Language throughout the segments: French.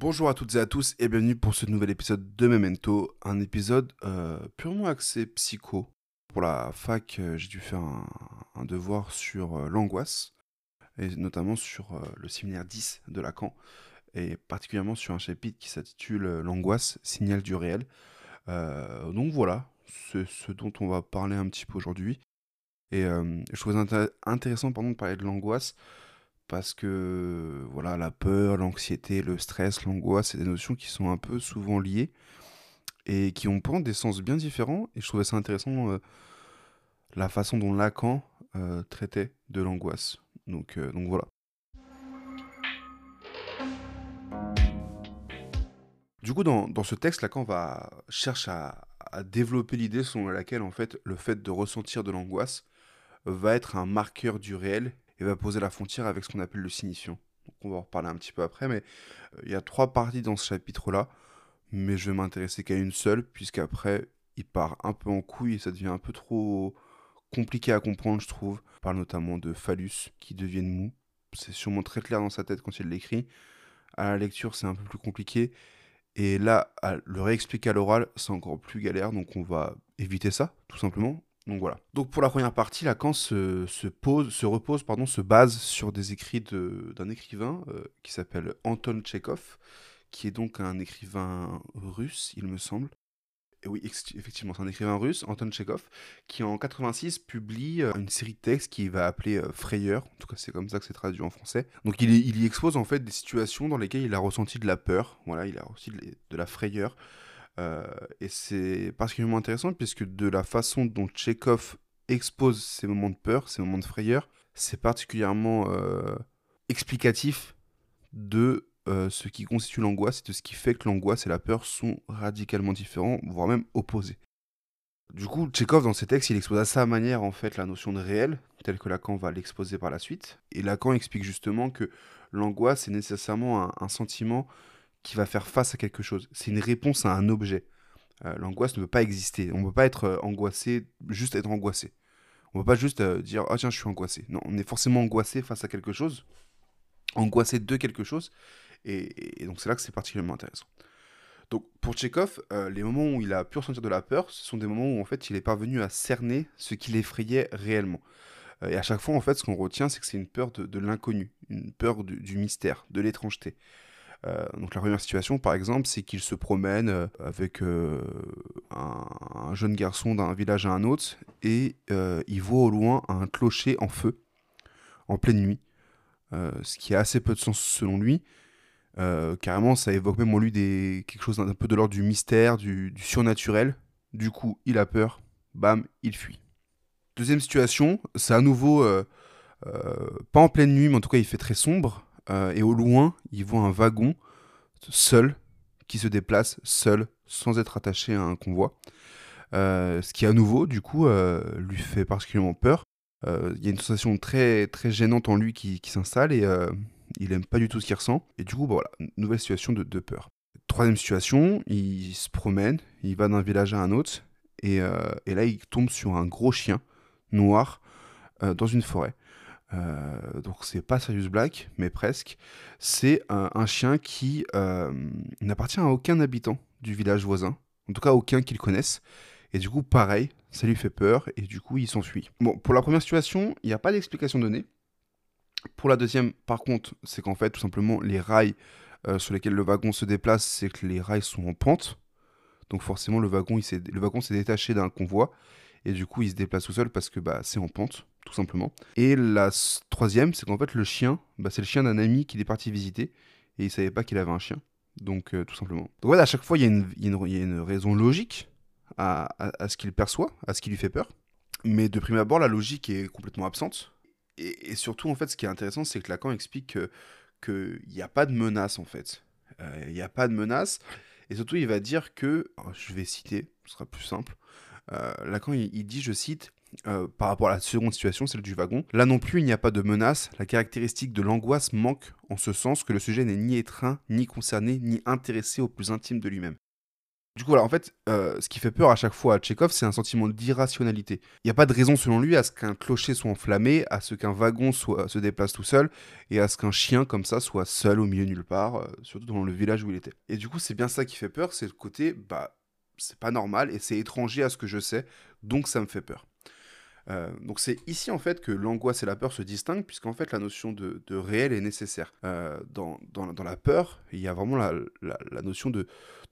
Bonjour à toutes et à tous et bienvenue pour ce nouvel épisode de Memento, un épisode euh, purement axé psycho. Pour la fac, euh, j'ai dû faire un, devoir sur euh, l'angoisse, et notamment sur le séminaire 10 de Lacan, et particulièrement sur un chapitre qui s'intitule L'angoisse, signal du réel. Donc voilà, c'est ce dont on va parler un petit peu aujourd'hui. Et je trouvais intér- intéressant pardon, de parler de l'angoisse parce que voilà, la peur, l'anxiété, le stress, l'angoisse, c'est des notions qui sont un peu souvent liées et qui ont pourtant des sens bien différents. Et je trouvais ça intéressant euh, la façon dont Lacan euh, traitait de l'angoisse. Donc, euh, donc voilà. Du coup, dans, dans ce texte, Lacan va cherche à, à développer l'idée selon laquelle en fait le fait de ressentir de l'angoisse va être un marqueur du réel et va poser la frontière avec ce qu'on appelle le signifiant. Donc on va en reparler un petit peu après, mais euh, il y a trois parties dans ce chapitre-là, mais je vais m'intéresser qu'à une seule, puisqu'après il part un peu en couille et ça devient un peu trop compliqué à comprendre, je trouve. On parle notamment de phallus qui deviennent mous. C'est sûrement très clair dans sa tête quand il l'écrit. À la lecture, c'est un peu plus compliqué. Et là, à le réexpliquer à l'oral, c'est encore plus galère, donc on va éviter ça, tout simplement. Donc voilà. Donc pour la première partie, Lacan se, se pose, se repose, pardon, se base sur des écrits d'un écrivain euh, qui s'appelle Anton Tchekhov, qui est donc un écrivain russe, il me semble. Et oui, effectivement, c'est un écrivain russe, Anton Tchekhov, qui en 86 publie euh, une série de textes qu'il va appeler euh, Frayeur. En tout cas, c'est comme ça que c'est traduit en français. Donc, il, y- il y expose en fait des situations dans lesquelles il a ressenti de la peur. Voilà, il a ressenti de la frayeur. Euh, et c'est particulièrement intéressant puisque de la façon dont Tchekhov expose ces moments de peur, ces moments de frayeur, c'est particulièrement euh, explicatif de euh, ce qui constitue l'angoisse et de ce qui fait que l'angoisse et la peur sont radicalement différents, voire même opposés. Du coup, Tchekhov, dans ses textes, il expose à sa manière, en fait, la notion de réel, telle que Lacan va l'exposer par la suite. Et Lacan explique justement que l'angoisse est nécessairement un, un sentiment qui va faire face à quelque chose. C'est une réponse à un objet. Euh, l'angoisse ne peut pas exister. On ne peut pas être euh, angoissé, juste être angoissé. On ne peut pas juste euh, dire « Ah tiens, je suis angoissé ». Non, on est forcément angoissé face à quelque chose, angoissé de quelque chose, et, donc c'est là que c'est particulièrement intéressant. Donc pour Tchekhov, les moments où il a pu ressentir de la peur, ce sont des moments où en fait il est parvenu à cerner ce qui l'effrayait réellement. Et à chaque fois, en fait, ce qu'on retient, c'est que c'est une peur de, l'inconnu, une peur du mystère, de l'étrangeté. Euh, donc la première situation, par exemple, c'est qu'il se promène euh, avec euh, un, un jeune garçon d'un village à un autre et il voit au loin un clocher en feu en pleine nuit, ce qui a assez peu de sens selon lui. Carrément, ça évoque même en lui quelque chose d'un peu de l'ordre du mystère, du, surnaturel. Du coup, il a peur, bam, il fuit. Deuxième situation, c'est à nouveau pas en pleine nuit, mais en tout cas il fait très sombre. Euh, et au loin, il voit un wagon seul qui se déplace seul, sans être attaché à un convoi. Euh, ce qui à nouveau, du coup, euh, lui fait particulièrement peur. Il y a une sensation très très gênante en lui qui, s'installe et il aime pas du tout ce qu'il ressent. Et du coup, bah voilà, nouvelle situation de, peur. Troisième situation, il se promène, il va d'un village à un autre, et, et là il tombe sur un gros chien noir dans une forêt. Euh, donc c'est pas Sirius Black, mais presque. C'est un, chien qui euh, n'appartient à aucun habitant du village voisin, en tout cas aucun qu'il connaisse. Et du coup, pareil, ça lui fait peur, et du coup, il s'enfuit. Bon, pour la première situation, il n'y a pas d'explication donnée. Pour la deuxième, par contre, c'est qu'en fait, tout simplement, les rails euh, sur lesquels le wagon se déplace, c'est que les rails sont en pente. Donc forcément, le wagon, il s'est, le wagon s'est détaché d'un convoi, et du coup, il se déplace tout seul parce que bah, c'est en pente, tout simplement. Et la troisième, c'est qu'en fait, le chien, bah, c'est le chien d'un ami qu'il est parti visiter, et il savait pas qu'il avait un chien. Donc, euh, tout simplement. Donc, voilà, à chaque fois, il y, y y a une raison logique à, à- ce qu'il perçoit, à ce qui lui fait peur. Mais de prime abord, la logique est complètement absente. Et, surtout, en fait, ce qui est intéressant, c'est que Lacan explique que- qu'il n'y a pas de menace, en fait. Euh, Il n'y a pas de menace. Et surtout, il va dire que, alors, je vais citer, ce sera plus simple. Euh, Lacan, il dit, je cite, euh, par rapport à la seconde situation, celle du wagon, là non plus, il n'y a pas de menace. La caractéristique de l'angoisse manque en ce sens que le sujet n'est ni étreint, ni concerné, ni intéressé au plus intime de lui-même. Du coup, voilà, en fait, euh, ce qui fait peur à chaque fois à Tchekhov, c'est un sentiment d'irrationalité. Il n'y a pas de raison, selon lui, à ce qu'un clocher soit enflammé, à ce qu'un wagon soit, se déplace tout seul, et à ce qu'un chien comme ça soit seul au milieu nulle part, euh, surtout dans le village où il était. Et du coup, c'est bien ça qui fait peur, c'est le côté, bah, c'est pas normal, et c'est étranger à ce que je sais, donc ça me fait peur. Euh, donc c'est ici en fait que l'angoisse et la peur se distinguent, puisqu'en fait la notion de, réel est nécessaire. Euh, dans, la peur, il y a vraiment la, la, notion de,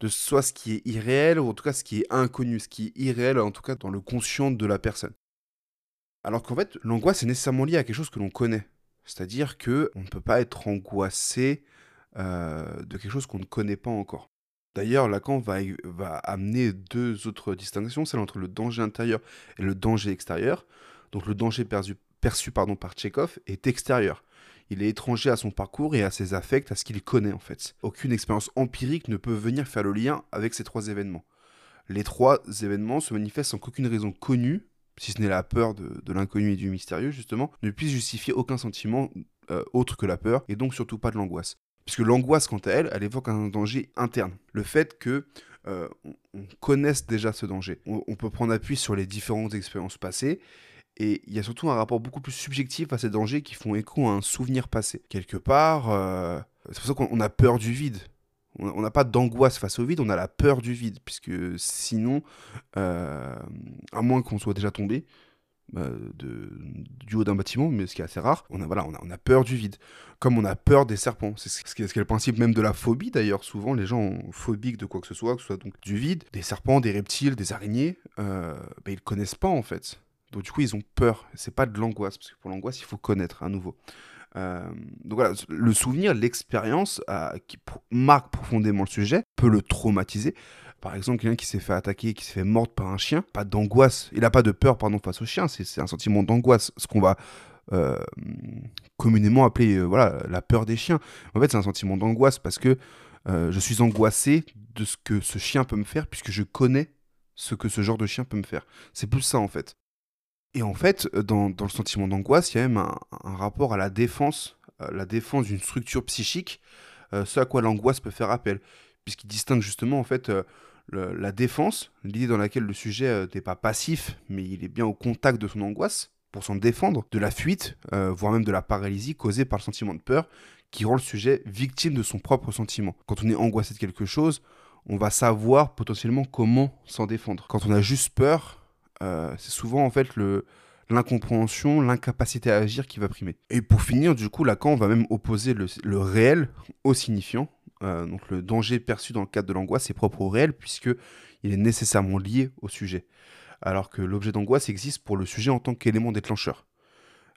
soit ce qui est irréel, ou en tout cas ce qui est inconnu, ce qui est irréel en tout cas dans le conscient de la personne. Alors qu'en fait, l'angoisse est nécessairement liée à quelque chose que l'on connaît. C'est-à-dire que on ne peut pas être angoissé euh, de quelque chose qu'on ne connaît pas encore. D'ailleurs, Lacan va, amener deux autres distinctions, celle entre le danger intérieur et le danger extérieur. Donc le danger perçu, par Tchekhov est extérieur. Il est étranger à son parcours et à ses affects, à ce qu'il connaît en fait. Aucune expérience empirique ne peut venir faire le lien avec ces trois événements. Les trois événements se manifestent sans qu'aucune raison connue, si ce n'est la peur de, l'inconnu et du mystérieux justement, ne puisse justifier aucun sentiment euh, autre que la peur, et donc surtout pas de l'angoisse. Puisque l'angoisse, quant à elle, elle évoque un danger interne. Le fait que euh, on, connaisse déjà ce danger. On, peut prendre appui sur les différentes expériences passées. Et il y a surtout un rapport beaucoup plus subjectif à ces dangers qui font écho à un souvenir passé. Quelque part, euh, c'est pour ça qu'on a peur du vide. On n'a pas d'angoisse face au vide, on a la peur du vide. Puisque sinon, euh, à moins qu'on soit déjà tombé, de, du haut d'un bâtiment, mais ce qui est assez rare, on a, voilà, on a peur du vide. Comme on a peur des serpents. C'est ce qui est, le principe même de la phobie d'ailleurs. Souvent, les gens ont phobiques de quoi que ce soit, que ce soit donc du vide, des serpents, des reptiles, des araignées. Euh, bah, ils connaissent pas en fait. Donc du coup, ils ont peur. C'est pas de l'angoisse, parce que pour l'angoisse, il faut connaître à nouveau. Euh, donc voilà, le souvenir, l'expérience euh, qui marque profondément le sujet peut le traumatiser. Par exemple, quelqu'un qui s'est fait attaquer, qui s'est fait mordre par un chien, pas d'angoisse, il n'a pas de peur face au chien, c'est un sentiment d'angoisse, ce qu'on va euh, communément appeler euh, la peur des chiens. En fait, c'est un sentiment d'angoisse parce que euh, je suis angoissé de ce que ce chien peut me faire puisque je connais ce que ce genre de chien peut me faire. C'est plus ça en fait. Et en fait, dans, le sentiment d'angoisse, il y a même un, rapport à la défense, la défense d'une structure psychique, ce à quoi l'angoisse peut faire appel puisqu'il distingue justement en fait euh, la défense, l'idée dans laquelle le sujet euh, n'est pas passif, mais il est bien au contact de son angoisse pour s'en défendre, de la fuite, euh, voire même de la paralysie causée par le sentiment de peur, qui rend le sujet victime de son propre sentiment. Quand on est angoissé de quelque chose, on va savoir potentiellement comment s'en défendre. Quand on a juste peur, c'est souvent en fait le, l'incompréhension, l'incapacité à agir qui va primer. Et pour finir, du coup, Lacan va même opposer le réel au signifiant, euh, donc le danger perçu dans le cadre de l'angoisse est propre au réel puisque il est nécessairement lié au sujet, alors que l'objet d'angoisse existe pour le sujet en tant qu'élément déclencheur.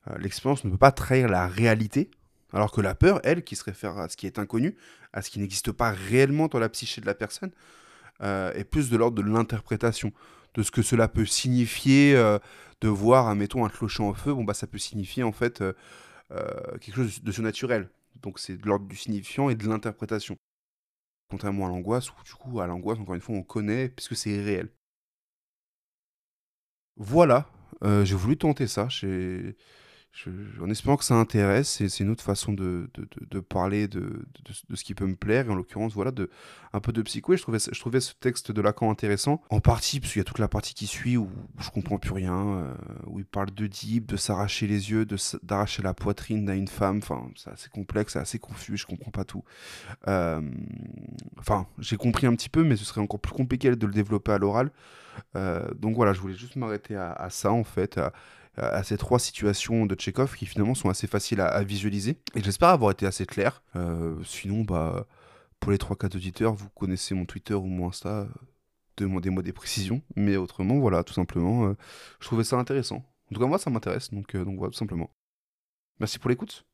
Euh, l'expérience ne peut pas trahir la réalité, alors que la peur, elle, qui se réfère à ce qui est inconnu, à ce qui n'existe pas réellement dans la psyché de la personne, euh, est plus de l'ordre de l'interprétation, de ce que cela peut signifier, de voir, admettons, un clocher en feu, bon bah ça peut signifier en fait quelque chose de surnaturel. Donc c'est de l'ordre du signifiant et de l'interprétation. Contrairement à l'angoisse, où du coup, à l'angoisse, encore une fois, on connaît, puisque c'est réel. Voilà, euh, j'ai voulu tenter ça. En espérant que ça intéresse, c'est une autre façon de, parler de, ce qui peut me plaire, et en l'occurrence, voilà, de, un peu de psycho. Et je trouvais, ce texte de Lacan intéressant, en partie, parce qu'il y a toute la partie qui suit où, je comprends plus rien, euh, où il parle de deep, de s'arracher les yeux, d'arracher la poitrine à une femme. Enfin, c'est assez complexe, c'est assez confus, je comprends pas tout. Euh, enfin, j'ai compris un petit peu, mais ce serait encore plus compliqué de le développer à l'oral. Euh, donc voilà, je voulais juste m'arrêter à, ça, en fait, à ces trois situations de Tchekhov qui finalement sont assez faciles à, visualiser. Et j'espère avoir été assez clair. Euh, sinon, bah, pour les trois quatre auditeurs, vous connaissez mon Twitter ou mon Insta. Demandez-moi des précisions. Mais autrement, voilà, tout simplement, euh, je trouvais ça intéressant. En tout cas, moi, ça m'intéresse. Donc, euh, donc voilà, tout simplement. Merci pour l'écoute.